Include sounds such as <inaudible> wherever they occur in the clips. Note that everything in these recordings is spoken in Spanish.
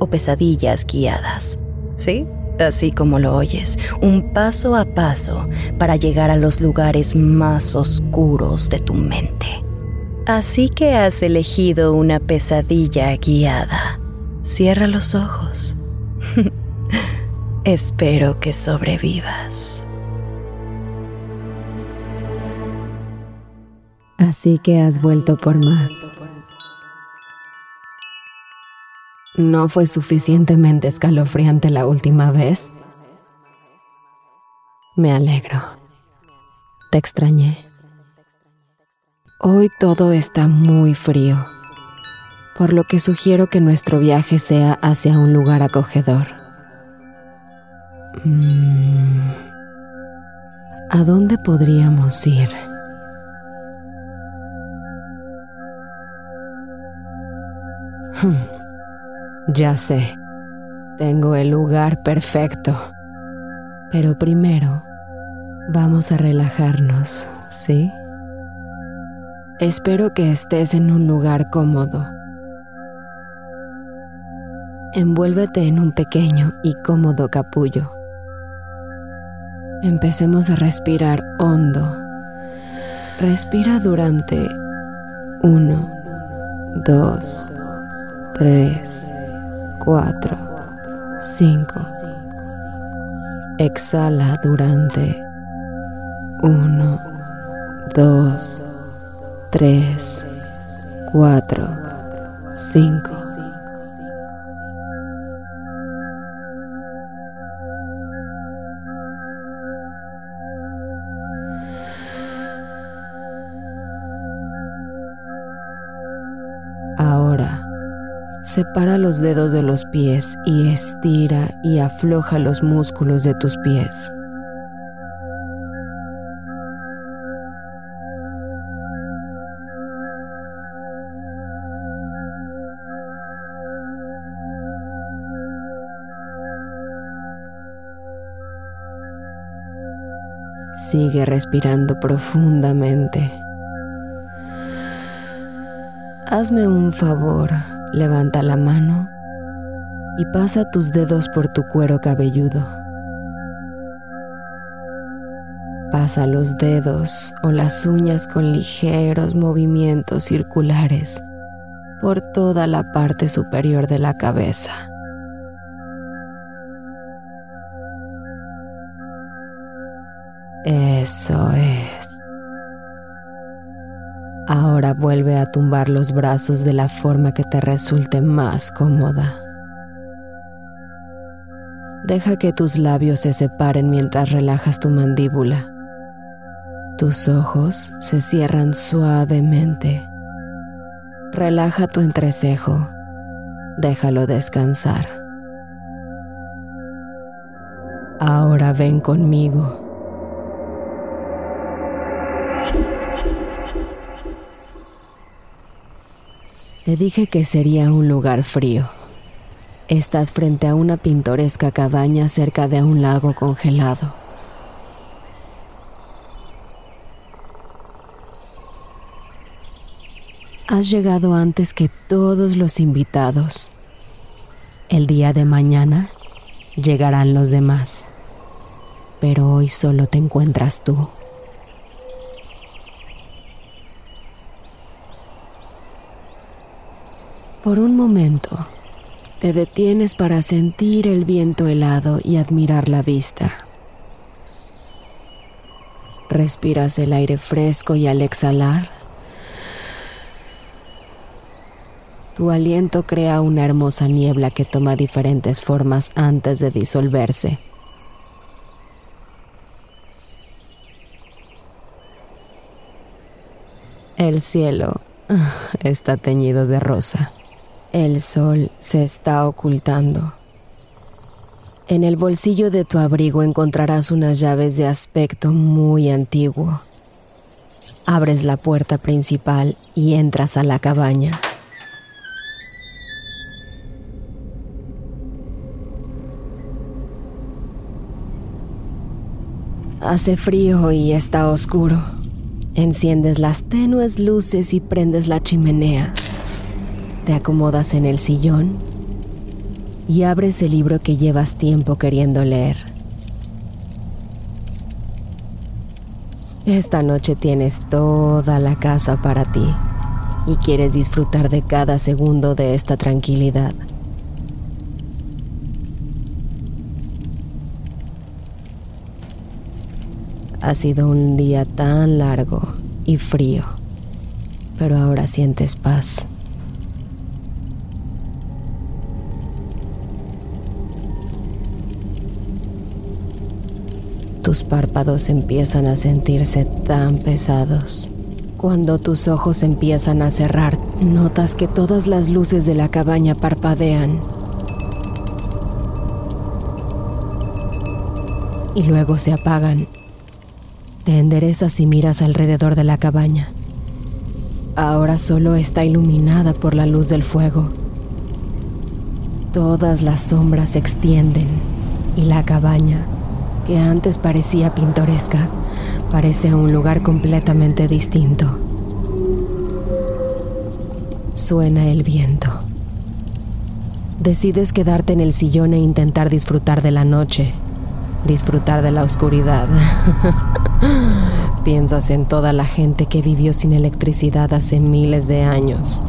o pesadillas guiadas. ¿Sí? Así como lo oyes, un paso a paso para llegar a los lugares más oscuros de tu mente. Así que has elegido una pesadilla guiada. Cierra los ojos. <laughs> Espero que sobrevivas. Así que has vuelto por más. ¿No fue suficientemente escalofriante la última vez? Me alegro. Te extrañé. Hoy todo está muy frío, por lo que sugiero que nuestro viaje sea hacia un lugar acogedor. Mm, ¿A dónde podríamos ir? Hmm. Ya sé, tengo el lugar perfecto. Pero primero, vamos a relajarnos, ¿sí? Espero que estés en un lugar cómodo. Envuélvete en un pequeño y cómodo capullo. Empecemos a respirar hondo. Respira durante uno, dos, tres, 4, 5. Exhala durante 1, 2, 3, 4, 5. Separa los dedos de los pies y estira y afloja los músculos de tus pies. Sigue respirando profundamente. Hazme un favor Levanta la mano y pasa tus dedos por tu cuero cabelludo. Pasa los dedos o las uñas con ligeros movimientos circulares por toda la parte superior de la cabeza. Eso es. Ahora vuelve a tumbar los brazos de la forma que te resulte más cómoda. Deja que tus labios se separen mientras relajas tu mandíbula. Tus ojos se cierran suavemente. Relaja tu entrecejo. Déjalo descansar. Ahora ven conmigo. Te dije que sería un lugar frío. Estás frente a una pintoresca cabaña cerca de un lago congelado. Has llegado antes que todos los invitados. El día de mañana llegarán los demás, pero hoy solo te encuentras tú. Por un momento, te detienes para sentir el viento helado y admirar la vista. Respiras el aire fresco y al exhalar, tu aliento crea una hermosa niebla que toma diferentes formas antes de disolverse. El cielo está teñido de rosa. El sol se está ocultando En el bolsillo de tu abrigo encontrarás unas llaves de aspecto muy antiguo. Abres la puerta principal y entras a la cabaña. Hace frío y está oscuro. Enciendes las tenues luces y prendes la chimenea. Te acomodas en el sillón y abres el libro que llevas tiempo queriendo leer. Esta noche tienes toda la casa para ti y quieres disfrutar de cada segundo de esta tranquilidad. Ha sido un día tan largo y frío, pero ahora sientes paz. Tus párpados empiezan a sentirse tan pesados. Cuando tus ojos empiezan a cerrar, notas que todas las luces de la cabaña parpadean. Y luego se apagan. Te enderezas y miras alrededor de la cabaña. Ahora solo está iluminada por la luz del fuego. Todas las sombras se extienden y la cabaña que antes parecía pintoresca, parece un lugar completamente distinto. Suena el viento. Decides quedarte en el sillón e intentar disfrutar de la noche, disfrutar de la oscuridad. <laughs> Piensas en toda la gente que vivió sin electricidad hace miles de años.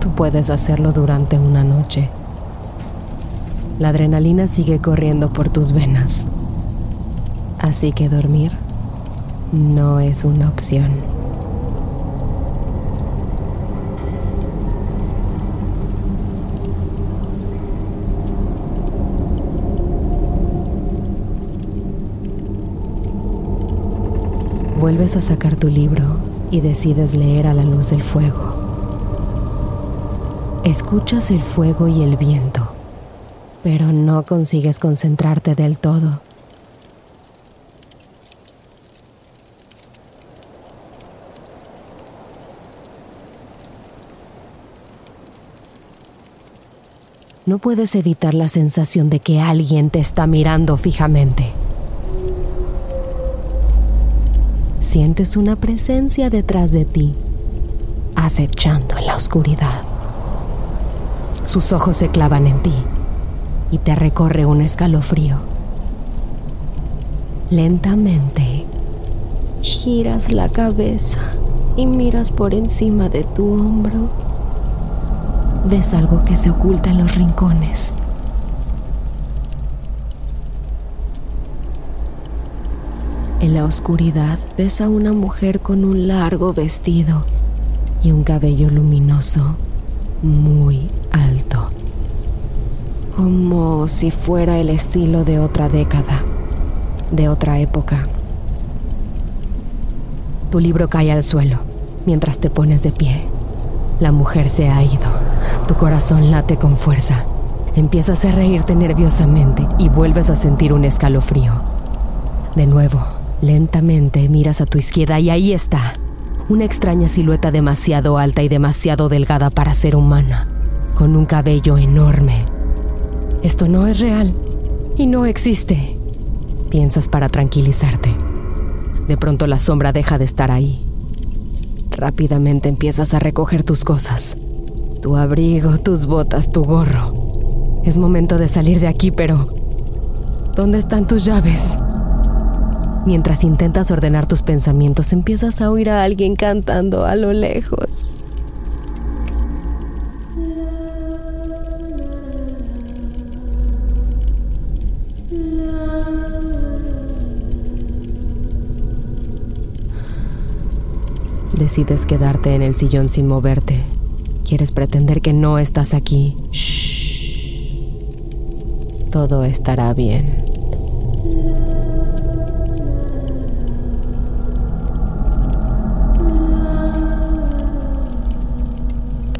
Tú puedes hacerlo durante una noche. La adrenalina sigue corriendo por tus venas. Así que dormir no es una opción. Vuelves a sacar tu libro y decides leer a la luz del fuego. Escuchas el fuego y el viento, pero no consigues concentrarte del todo. No puedes evitar la sensación de que alguien te está mirando fijamente. Sientes una presencia detrás de ti, acechando en la oscuridad. Sus ojos se clavan en ti y te recorre un escalofrío. Lentamente, giras la cabeza y miras por encima de tu hombro ves algo que se oculta en los rincones. En la oscuridad ves a una mujer con un largo vestido y un cabello luminoso muy alto, como si fuera el estilo de otra década, de otra época. Tu libro cae al suelo mientras te pones de pie. La mujer se ha ido. Tu corazón late con fuerza. Empiezas a reírte nerviosamente y vuelves a sentir un escalofrío. De nuevo, lentamente miras a tu izquierda y ahí está. Una extraña silueta demasiado alta y demasiado delgada para ser humana, con un cabello enorme. Esto no es real y no existe, piensas para tranquilizarte. De pronto la sombra deja de estar ahí. Rápidamente empiezas a recoger tus cosas tu abrigo, tus botas, tu gorro. Es momento de salir de aquí, pero... ¿Dónde están tus llaves? Mientras intentas ordenar tus pensamientos, empiezas a oír a alguien cantando a lo lejos. Decides quedarte en el sillón sin moverte. Quieres pretender que no estás aquí. Shh. Todo estará bien.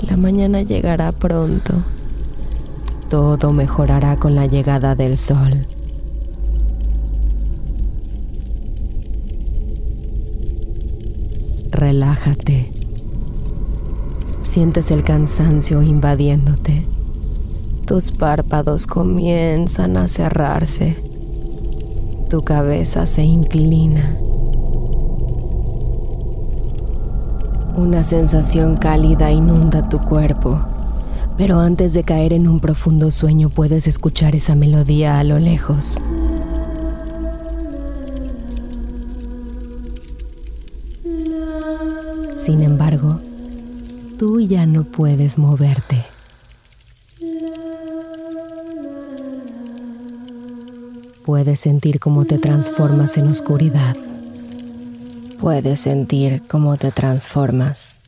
La mañana llegará pronto. Todo mejorará con la llegada del sol. Relájate. Sientes el cansancio invadiéndote. Tus párpados comienzan a cerrarse. Tu cabeza se inclina. Una sensación cálida inunda tu cuerpo, pero antes de caer en un profundo sueño puedes escuchar esa melodía a lo lejos. Sin embargo, tú ya no puedes moverte. Puedes sentir cómo te transformas en oscuridad. Puedes sentir cómo te transformas